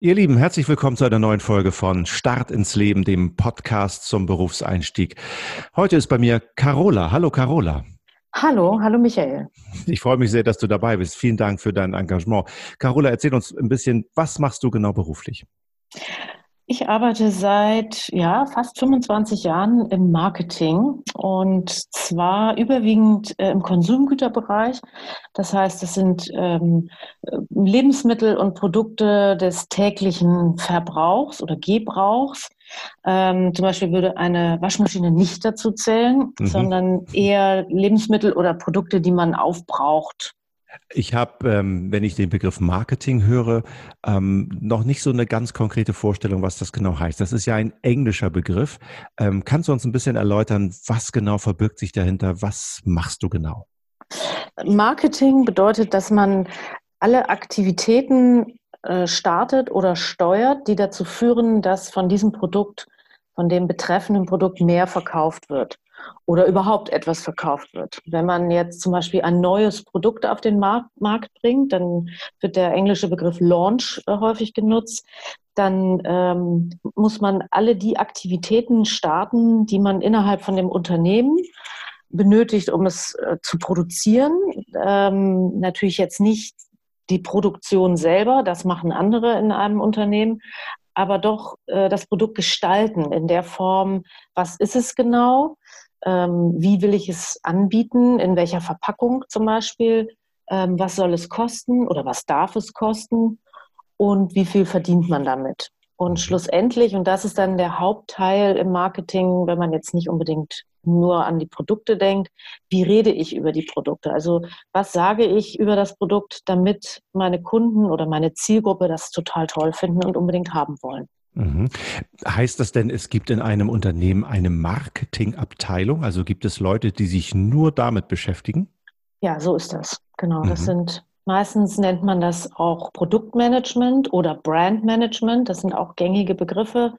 Ihr Lieben, herzlich willkommen zu einer neuen Folge von Start ins Leben, dem Podcast zum Berufseinstieg. Heute ist bei mir Carola. Hallo Carola. Hallo, hallo Michael. Ich freue mich sehr, dass du dabei bist. Vielen Dank für dein Engagement. Carola, erzähl uns ein bisschen, was machst du genau beruflich? Ich arbeite seit ja, fast 25 Jahren im Marketing und zwar überwiegend äh, im Konsumgüterbereich. Das heißt, es sind ähm, Lebensmittel und Produkte des täglichen Verbrauchs oder Gebrauchs. Ähm, zum Beispiel würde eine Waschmaschine nicht dazu zählen, mhm. sondern eher Lebensmittel oder Produkte, die man aufbraucht. Ich habe, ähm, wenn ich den Begriff Marketing höre, ähm, noch nicht so eine ganz konkrete Vorstellung, was das genau heißt. Das ist ja ein englischer Begriff. Ähm, kannst du uns ein bisschen erläutern, was genau verbirgt sich dahinter? Was machst du genau? Marketing bedeutet, dass man alle Aktivitäten äh, startet oder steuert, die dazu führen, dass von diesem Produkt, von dem betreffenden Produkt mehr verkauft wird oder überhaupt etwas verkauft wird. Wenn man jetzt zum Beispiel ein neues Produkt auf den Markt, bringt, dann wird der englische Begriff Launch äh, häufig genutzt. Dann ähm, muss man alle die Aktivitäten starten, die man innerhalb von dem Unternehmen benötigt, um es äh, zu produzieren. Ähm, natürlich jetzt nicht die Produktion selber, das machen andere in einem Unternehmen, aber doch äh, das Produkt gestalten in der Form, was ist es genau, ähm, wie will ich es anbieten, in welcher Verpackung zum Beispiel, ähm, was soll es kosten oder was darf es kosten und wie viel verdient man damit. Und schlussendlich, und das ist dann der Hauptteil im Marketing, wenn man jetzt nicht unbedingt nur an die Produkte denkt, wie rede ich über die Produkte? Also was sage ich über das Produkt, damit meine Kunden oder meine Zielgruppe das total toll finden und unbedingt haben wollen? Mhm. Heißt das denn, es gibt in einem Unternehmen eine Marketingabteilung? Also gibt es Leute, die sich nur damit beschäftigen? Ja, so ist das. Genau. Mhm. Das sind meistens nennt man das auch Produktmanagement oder Brandmanagement. Das sind auch gängige Begriffe.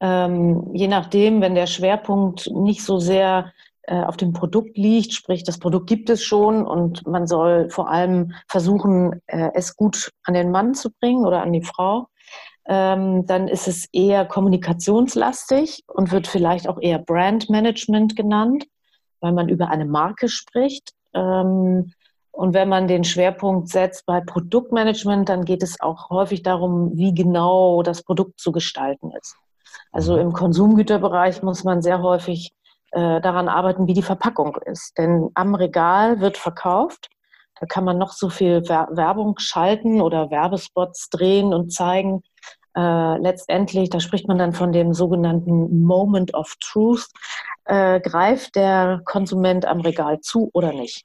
Ähm, je nachdem, wenn der Schwerpunkt nicht so sehr äh, auf dem Produkt liegt, sprich das Produkt gibt es schon und man soll vor allem versuchen, äh, es gut an den Mann zu bringen oder an die Frau, ähm, dann ist es eher kommunikationslastig und wird vielleicht auch eher Brandmanagement genannt, weil man über eine Marke spricht. Ähm, und wenn man den Schwerpunkt setzt bei Produktmanagement, dann geht es auch häufig darum, wie genau das Produkt zu gestalten ist. Also mhm. im Konsumgüterbereich muss man sehr häufig äh, daran arbeiten, wie die Verpackung ist. Denn am Regal wird verkauft. Da kann man noch so viel Werbung schalten oder Werbespots drehen und zeigen äh, letztendlich, da spricht man dann von dem sogenannten Moment of Truth, äh, greift der Konsument am Regal zu oder nicht?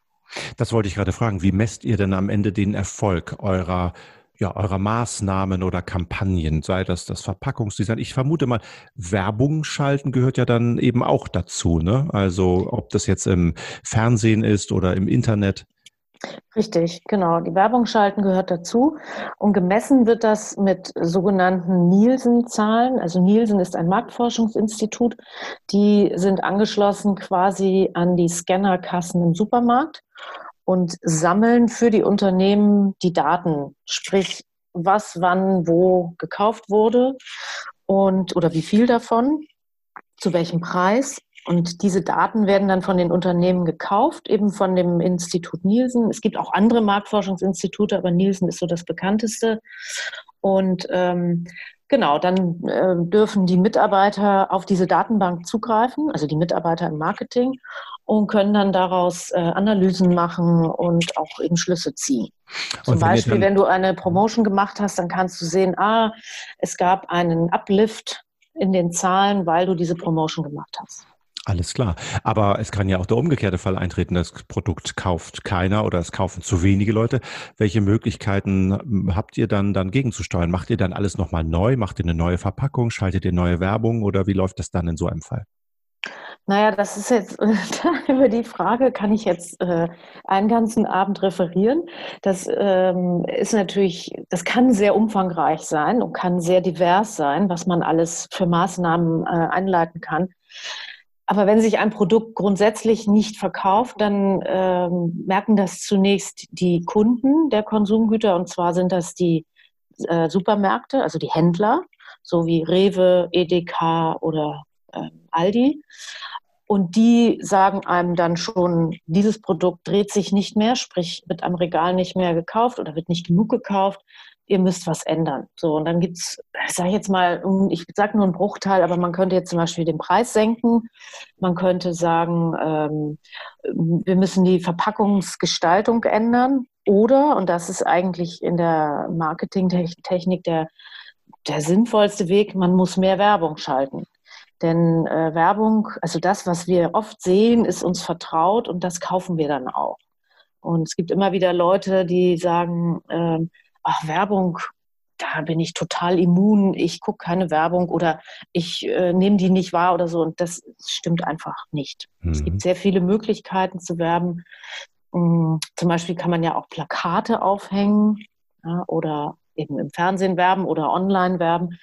Das wollte ich gerade fragen. Wie messt ihr denn am Ende den Erfolg eurer ja, eurer Maßnahmen oder Kampagnen, sei das das Verpackungsdesign. Ich vermute mal, Werbung schalten gehört ja dann eben auch dazu, ne? Also ob das jetzt im Fernsehen ist oder im Internet. Richtig, genau. Die Werbung schalten gehört dazu. Und gemessen wird das mit sogenannten Nielsen-Zahlen. Also Nielsen ist ein Marktforschungsinstitut. Die sind angeschlossen quasi an die Scannerkassen im Supermarkt und sammeln für die Unternehmen die Daten, sprich was, wann, wo gekauft wurde und oder wie viel davon, zu welchem Preis und diese Daten werden dann von den Unternehmen gekauft, eben von dem Institut Nielsen. Es gibt auch andere Marktforschungsinstitute, aber Nielsen ist so das bekannteste. Und ähm, genau, dann äh, dürfen die Mitarbeiter auf diese Datenbank zugreifen, also die Mitarbeiter im Marketing, und können dann daraus äh, Analysen machen und auch eben Schlüsse ziehen. Zum Beispiel, wenn du eine Promotion gemacht hast, dann kannst du sehen, ah, es gab einen Uplift in den Zahlen, weil du diese Promotion gemacht hast. Alles klar. Aber es kann ja auch der umgekehrte Fall eintreten. Das Produkt kauft keiner oder es kaufen zu wenige Leute. Welche Möglichkeiten hm, habt ihr dann, dann gegenzusteuern? Macht ihr dann alles nochmal neu? Macht ihr eine neue Verpackung? Schaltet ihr neue Werbung? Oder wie läuft das dann in so einem Fall? Naja, das ist jetzt, über die Frage kann ich jetzt äh, einen ganzen Abend referieren. Das ähm, ist natürlich, das kann sehr umfangreich sein und kann sehr divers sein, was man alles für Maßnahmen äh, einleiten kann. Aber wenn sich ein Produkt grundsätzlich nicht verkauft, dann ähm, merken das zunächst die Kunden der Konsumgüter. Und zwar sind das die äh, Supermärkte, also die Händler, so wie Rewe, Edeka oder äh, Aldi. Und die sagen einem dann schon, dieses Produkt dreht sich nicht mehr, sprich wird am Regal nicht mehr gekauft oder wird nicht genug gekauft. Ihr müsst was ändern. So, und dann gibt es, ich sage jetzt mal, ich sage nur einen Bruchteil, aber man könnte jetzt zum Beispiel den Preis senken. Man könnte sagen, ähm, wir müssen die Verpackungsgestaltung ändern. Oder, und das ist eigentlich in der Marketingtechnik der, der sinnvollste Weg, man muss mehr Werbung schalten. Denn äh, Werbung, also das, was wir oft sehen, ist uns vertraut und das kaufen wir dann auch. Und es gibt immer wieder Leute, die sagen, äh, ach, Werbung, da bin ich total immun, ich gucke keine Werbung oder ich äh, nehme die nicht wahr oder so. Und das stimmt einfach nicht. Mhm. Es gibt mhm. sehr viele Möglichkeiten zu werben. Um, zum Beispiel kann man ja auch Plakate aufhängen ja, oder eben im Fernsehen werben oder online werben.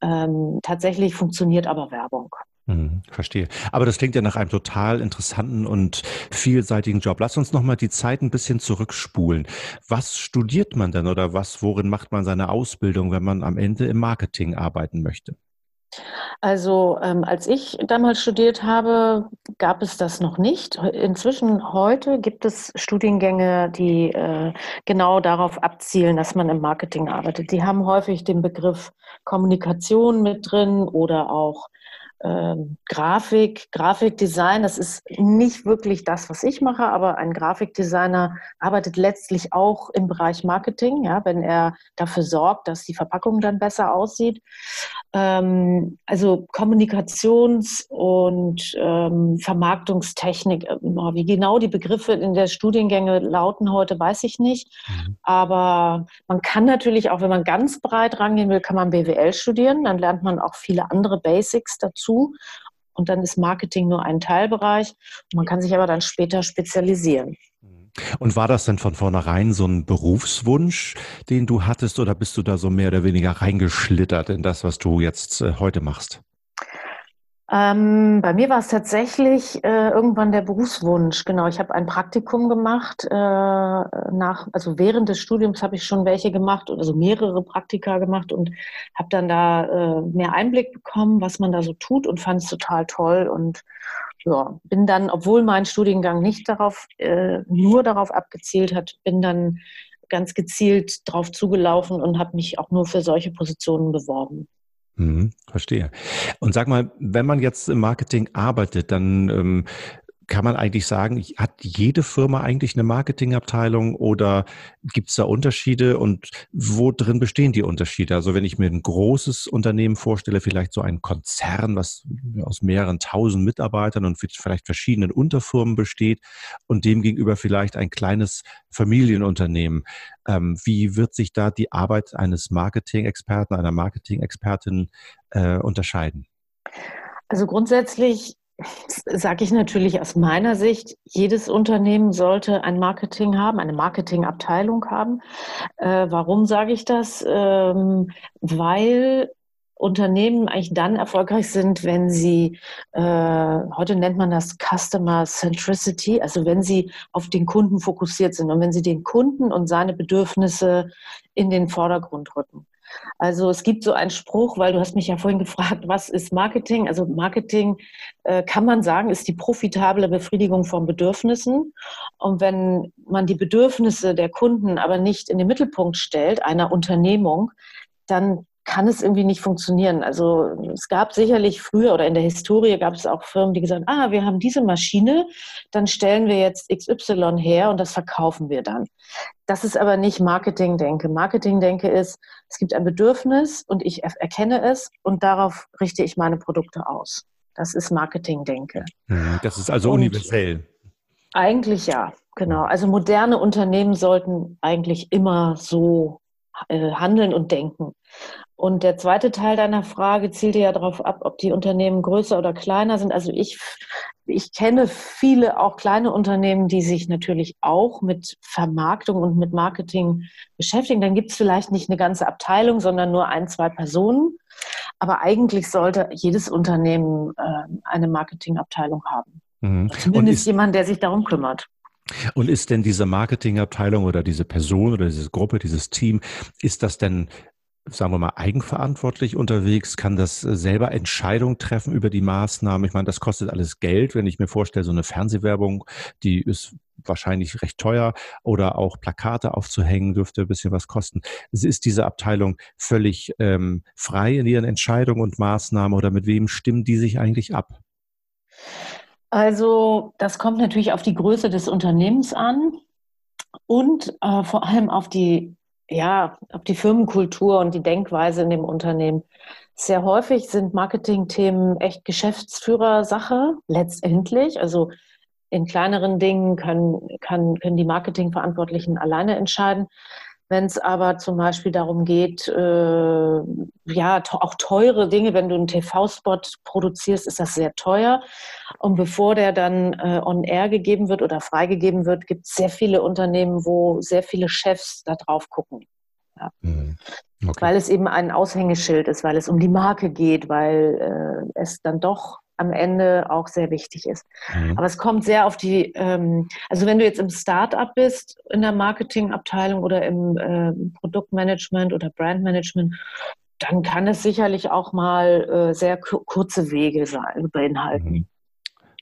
Ähm, tatsächlich funktioniert aber Werbung. Hm, verstehe. Aber das klingt ja nach einem total interessanten und vielseitigen Job. Lass uns nochmal die Zeit ein bisschen zurückspulen. Was studiert man denn oder was, worin macht man seine Ausbildung, wenn man am Ende im Marketing arbeiten möchte? Also ähm, als ich damals studiert habe, gab es das noch nicht. Inzwischen heute gibt es Studiengänge, die äh, genau darauf abzielen, dass man im Marketing arbeitet. Die haben häufig den Begriff Kommunikation mit drin oder auch ähm, Grafik, Grafikdesign, das ist nicht wirklich das, was ich mache, aber ein Grafikdesigner arbeitet letztlich auch im Bereich Marketing, ja, wenn er dafür sorgt, dass die Verpackung dann besser aussieht. Ähm, also Kommunikations- und ähm, Vermarktungstechnik, äh, wie genau die Begriffe in der Studiengänge lauten heute, weiß ich nicht. Mhm. Aber man kann natürlich auch, wenn man ganz breit rangehen will, kann man BWL studieren, dann lernt man auch viele andere Basics dazu dazu. Und dann ist Marketing nur ein Teilbereich. Man kann sich aber dann später spezialisieren. Und war das denn von vornherein so ein Berufswunsch, den du hattest, oder bist du da so mehr oder weniger reingeschlittert in das, was du jetzt äh, heute machst? Ähm, bei mir war es tatsächlich äh, irgendwann der Berufswunsch. Genau, ich habe ein Praktikum gemacht. Äh, nach, also während des Studiums habe ich schon welche gemacht, also mehrere Praktika gemacht und habe dann da äh, mehr Einblick bekommen, was man da so tut und fand es total toll und ja, bin dann, obwohl mein Studiengang nicht darauf, äh, nur darauf abgezielt hat, bin dann ganz gezielt drauf zugelaufen und habe mich auch nur für solche Positionen beworben. Mhm, verstehe. Und sag mal, wenn man jetzt im Marketing arbeitet, dann ähm, kann man eigentlich sagen, hat jede Firma eigentlich eine Marketingabteilung oder gibt es da Unterschiede und wo drin bestehen die Unterschiede? Also wenn ich mir ein großes Unternehmen vorstelle, vielleicht so ein Konzern, was aus mehreren tausend Mitarbeitern und vielleicht verschiedenen Unterfirmen besteht und demgegenüber vielleicht ein kleines Familienunternehmen. Ähm, wie wird sich da die Arbeit eines Marketing-Experten, einer Marketing-Expertin äh, unterscheiden? Also grundsätzlich sage ich natürlich aus meiner Sicht, jedes Unternehmen sollte ein Marketing haben, eine Marketingabteilung haben. Äh, warum sage ich das? Ähm, weil Unternehmen eigentlich dann erfolgreich sind, wenn sie, äh, heute nennt man das Customer Centricity, also wenn sie auf den Kunden fokussiert sind und wenn sie den Kunden und seine Bedürfnisse in den Vordergrund rücken. Also es gibt so einen Spruch, weil du hast mich ja vorhin gefragt, was ist Marketing? Also Marketing äh, kann man sagen, ist die profitable Befriedigung von Bedürfnissen. Und wenn man die Bedürfnisse der Kunden aber nicht in den Mittelpunkt stellt, einer Unternehmung, dann kann es irgendwie nicht funktionieren. Also es gab sicherlich früher oder in der Historie gab es auch Firmen, die gesagt haben, ah, wir haben diese Maschine, dann stellen wir jetzt XY her und das verkaufen wir dann. Das ist aber nicht Marketing-Denke. Marketing-Denke ist, es gibt ein Bedürfnis und ich erkenne es und darauf richte ich meine Produkte aus. Das ist Marketing-Denke. Mhm, das ist also und universell. Eigentlich ja, genau. Also moderne Unternehmen sollten eigentlich immer so äh, handeln und denken. Und der zweite Teil deiner Frage zielte ja darauf ab, ob die Unternehmen größer oder kleiner sind. Also ich, ich kenne viele auch kleine Unternehmen, die sich natürlich auch mit Vermarktung und mit Marketing beschäftigen. Dann gibt es vielleicht nicht eine ganze Abteilung, sondern nur ein, zwei Personen. Aber eigentlich sollte jedes Unternehmen äh, eine Marketingabteilung haben. Mhm. Zumindest jemand, der sich darum kümmert. Und ist denn diese Marketingabteilung oder diese Person oder diese Gruppe, dieses Team, ist das denn sagen wir mal, eigenverantwortlich unterwegs, kann das äh, selber Entscheidungen treffen über die Maßnahmen. Ich meine, das kostet alles Geld, wenn ich mir vorstelle, so eine Fernsehwerbung, die ist wahrscheinlich recht teuer oder auch Plakate aufzuhängen dürfte ein bisschen was kosten. Ist diese Abteilung völlig ähm, frei in ihren Entscheidungen und Maßnahmen oder mit wem stimmen die sich eigentlich ab? Also das kommt natürlich auf die Größe des Unternehmens an und äh, vor allem auf die ja, auf die Firmenkultur und die Denkweise in dem Unternehmen. Sehr häufig sind Marketingthemen echt Geschäftsführersache, letztendlich. Also in kleineren Dingen können, kann, können die Marketingverantwortlichen alleine entscheiden. Wenn es aber zum Beispiel darum geht, äh, ja, auch teure Dinge, wenn du einen TV-Spot produzierst, ist das sehr teuer. Und bevor der dann äh, on air gegeben wird oder freigegeben wird, gibt es sehr viele Unternehmen, wo sehr viele Chefs da drauf gucken. Ja. Mhm. Okay. Weil es eben ein Aushängeschild ist, weil es um die Marke geht, weil äh, es dann doch am Ende auch sehr wichtig ist. Mhm. Aber es kommt sehr auf die, ähm, also wenn du jetzt im Startup bist, in der Marketingabteilung oder im äh, Produktmanagement oder Brandmanagement, dann kann es sicherlich auch mal äh, sehr kurze Wege sein, beinhalten. Mhm.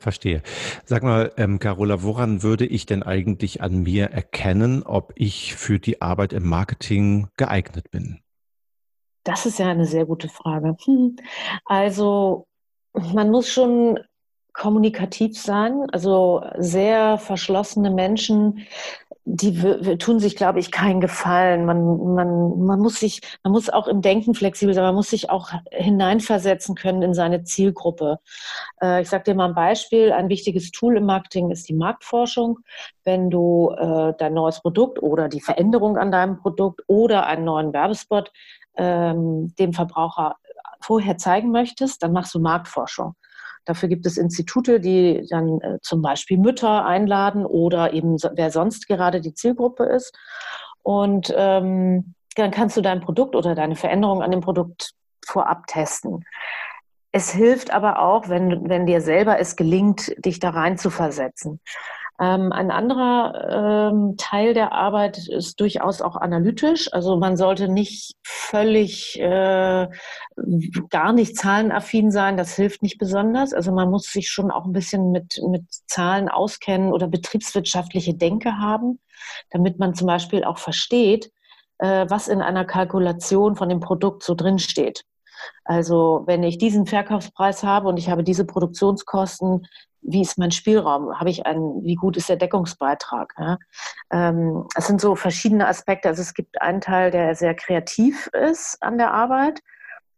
Verstehe. Sag mal, ähm, Carola, woran würde ich denn eigentlich an mir erkennen, ob ich für die Arbeit im Marketing geeignet bin? Das ist ja eine sehr gute Frage. Hm. Also man muss schon kommunikativ sein. Also sehr verschlossene Menschen, die tun sich, glaube ich, keinen Gefallen. Man, man, man muss sich, man muss auch im Denken flexibel sein, man muss sich auch hineinversetzen können in seine Zielgruppe. Äh, ich sage dir mal ein Beispiel. Ein wichtiges Tool im Marketing ist die Marktforschung. Wenn du äh, dein neues Produkt oder die Veränderung an deinem Produkt oder einen neuen Werbespot ähm, dem Verbraucher vorher zeigen möchtest, dann machst du Marktforschung. Dafür gibt es Institute, die dann äh, zum Beispiel Mütter einladen oder eben wer sonst gerade die Zielgruppe ist. Und ähm, dann kannst du dein Produkt oder deine Veränderung an dem Produkt vorab testen. Es hilft aber auch, wenn, wenn dir selber es gelingt, dich da rein zu versetzen. Ähm, ein anderer ähm, Teil der Arbeit ist durchaus auch analytisch. Also man sollte nicht völlig äh, gar nicht zahlenaffin sein. Das hilft nicht besonders. Also man muss sich schon auch ein bisschen mit, mit Zahlen auskennen oder betriebswirtschaftliche Denke haben, damit man zum Beispiel auch versteht, äh, was in einer Kalkulation von dem Produkt so drinsteht. Also wenn ich diesen Verkaufspreis habe und ich habe diese Produktionskosten, wie ist mein Spielraum? Habe ich einen, wie gut ist der Deckungsbeitrag? Ja? Ähm, es sind so verschiedene Aspekte. Also es gibt einen Teil, der sehr kreativ ist an der Arbeit.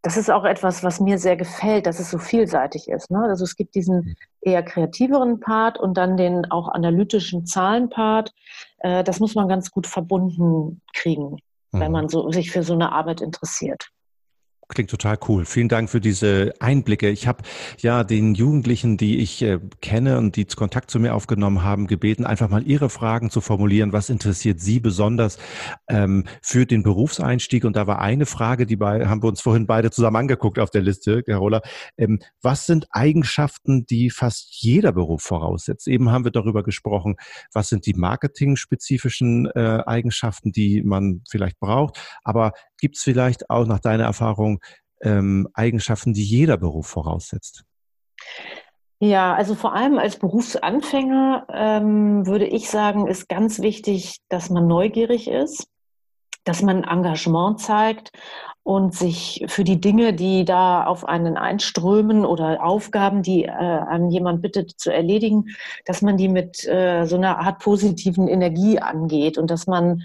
Das ist auch etwas, was mir sehr gefällt, dass es so vielseitig ist. Ne? Also es gibt diesen eher kreativeren Part und dann den auch analytischen Zahlenpart. Äh, das muss man ganz gut verbunden kriegen, mhm. wenn man so, sich für so eine Arbeit interessiert. Klingt total cool. Vielen Dank für diese Einblicke. Ich habe ja den Jugendlichen, die ich äh, kenne und die Kontakt zu mir aufgenommen haben, gebeten, einfach mal ihre Fragen zu formulieren. Was interessiert Sie besonders ähm, für den Berufseinstieg? Und da war eine Frage, die bei, haben wir uns vorhin beide zusammen angeguckt auf der Liste, Carola. Ähm, was sind Eigenschaften, die fast jeder Beruf voraussetzt? Eben haben wir darüber gesprochen, was sind die marketing-spezifischen äh, Eigenschaften, die man vielleicht braucht. Aber Gibt es vielleicht auch nach deiner Erfahrung ähm, Eigenschaften, die jeder Beruf voraussetzt? Ja, also vor allem als Berufsanfänger ähm, würde ich sagen, ist ganz wichtig, dass man neugierig ist, dass man Engagement zeigt und sich für die Dinge, die da auf einen einströmen oder Aufgaben, die äh, an jemand bittet zu erledigen, dass man die mit äh, so einer Art positiven Energie angeht und dass man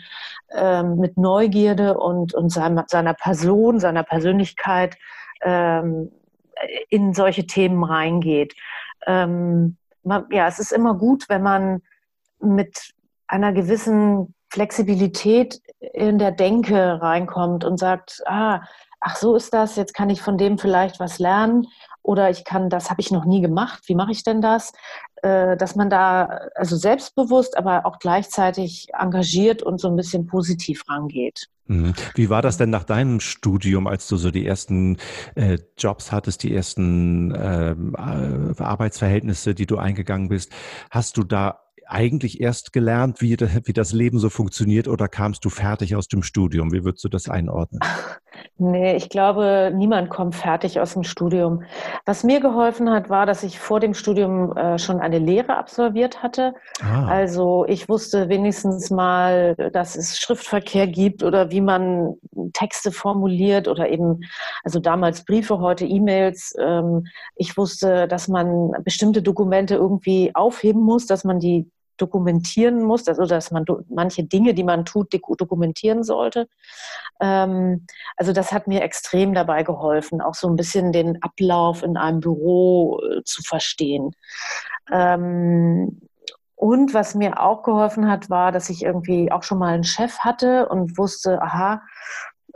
äh, mit Neugierde und, und seiner, seiner Person, seiner Persönlichkeit ähm, in solche Themen reingeht. Ähm, man, ja, es ist immer gut, wenn man mit einer gewissen Flexibilität in der Denke reinkommt und sagt, ah, ach so ist das, jetzt kann ich von dem vielleicht was lernen oder ich kann, das habe ich noch nie gemacht, wie mache ich denn das? Äh, dass man da also selbstbewusst, aber auch gleichzeitig engagiert und so ein bisschen positiv rangeht. Mhm. Wie war das denn nach deinem Studium, als du so die ersten äh, Jobs hattest, die ersten ähm, äh, Arbeitsverhältnisse, die du eingegangen bist? Hast du da eigentlich erst gelernt, wie, wie das Leben so funktioniert oder kamst du fertig aus dem Studium? Wie würdest du das einordnen? Nee, ich glaube, niemand kommt fertig aus dem Studium. Was mir geholfen hat, war, dass ich vor dem Studium äh, schon eine Lehre absolviert hatte. Ah. Also ich wusste wenigstens mal, dass es Schriftverkehr gibt oder wie man Texte formuliert oder eben, also damals Briefe, heute E-Mails. Ähm, ich wusste, dass man bestimmte Dokumente irgendwie aufheben muss, dass man die dokumentieren muss, also dass man manche Dinge, die man tut, dokumentieren sollte. Ähm, also das hat mir extrem dabei geholfen, auch so ein bisschen den Ablauf in einem Büro äh, zu verstehen. Ähm, und was mir auch geholfen hat, war, dass ich irgendwie auch schon mal einen Chef hatte und wusste, aha,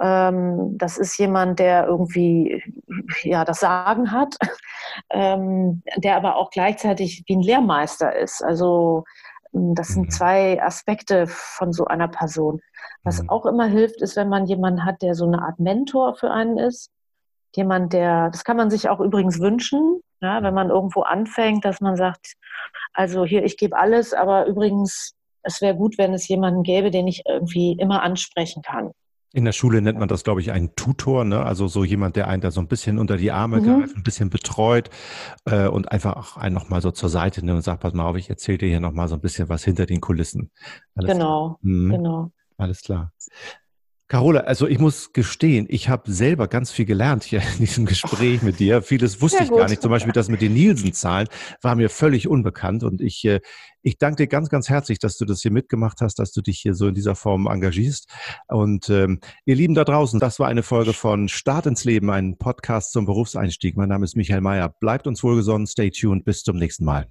ähm, das ist jemand, der irgendwie ja das Sagen hat, ähm, der aber auch gleichzeitig wie ein Lehrmeister ist. Also das sind mhm. zwei Aspekte von so einer Person. Was mhm. auch immer hilft, ist, wenn man jemanden hat, der so eine Art Mentor für einen ist. Jemand, der, das kann man sich auch übrigens wünschen, ja, wenn man irgendwo anfängt, dass man sagt, also hier, ich gebe alles, aber übrigens, es wäre gut, wenn es jemanden gäbe, den ich irgendwie immer ansprechen kann. In der Schule nennt man das, glaube ich, einen Tutor, ne? also so jemand, der einen da so ein bisschen unter die Arme mhm. greift, ein bisschen betreut äh, und einfach auch einen nochmal so zur Seite nimmt und sagt, pass mal auf, ich erzähle dir hier nochmal so ein bisschen was hinter den Kulissen. Alles genau, mhm. genau. Alles klar. Carola, also ich muss gestehen, ich habe selber ganz viel gelernt hier in diesem Gespräch mit dir. Vieles wusste ich gar nicht. Zum Beispiel das mit den Nielsen-Zahlen war mir völlig unbekannt. Und ich, äh, ich danke dir ganz, ganz herzlich, dass du das hier mitgemacht hast, dass du dich hier so in dieser Form engagierst. Und ähm, ihr Lieben da draußen, das war eine Folge von Start ins Leben, ein Podcast zum Berufseinstieg. Mein Name ist Michael Mayer. Bleibt uns wohlgesonnen, stay tuned, bis zum nächsten Mal.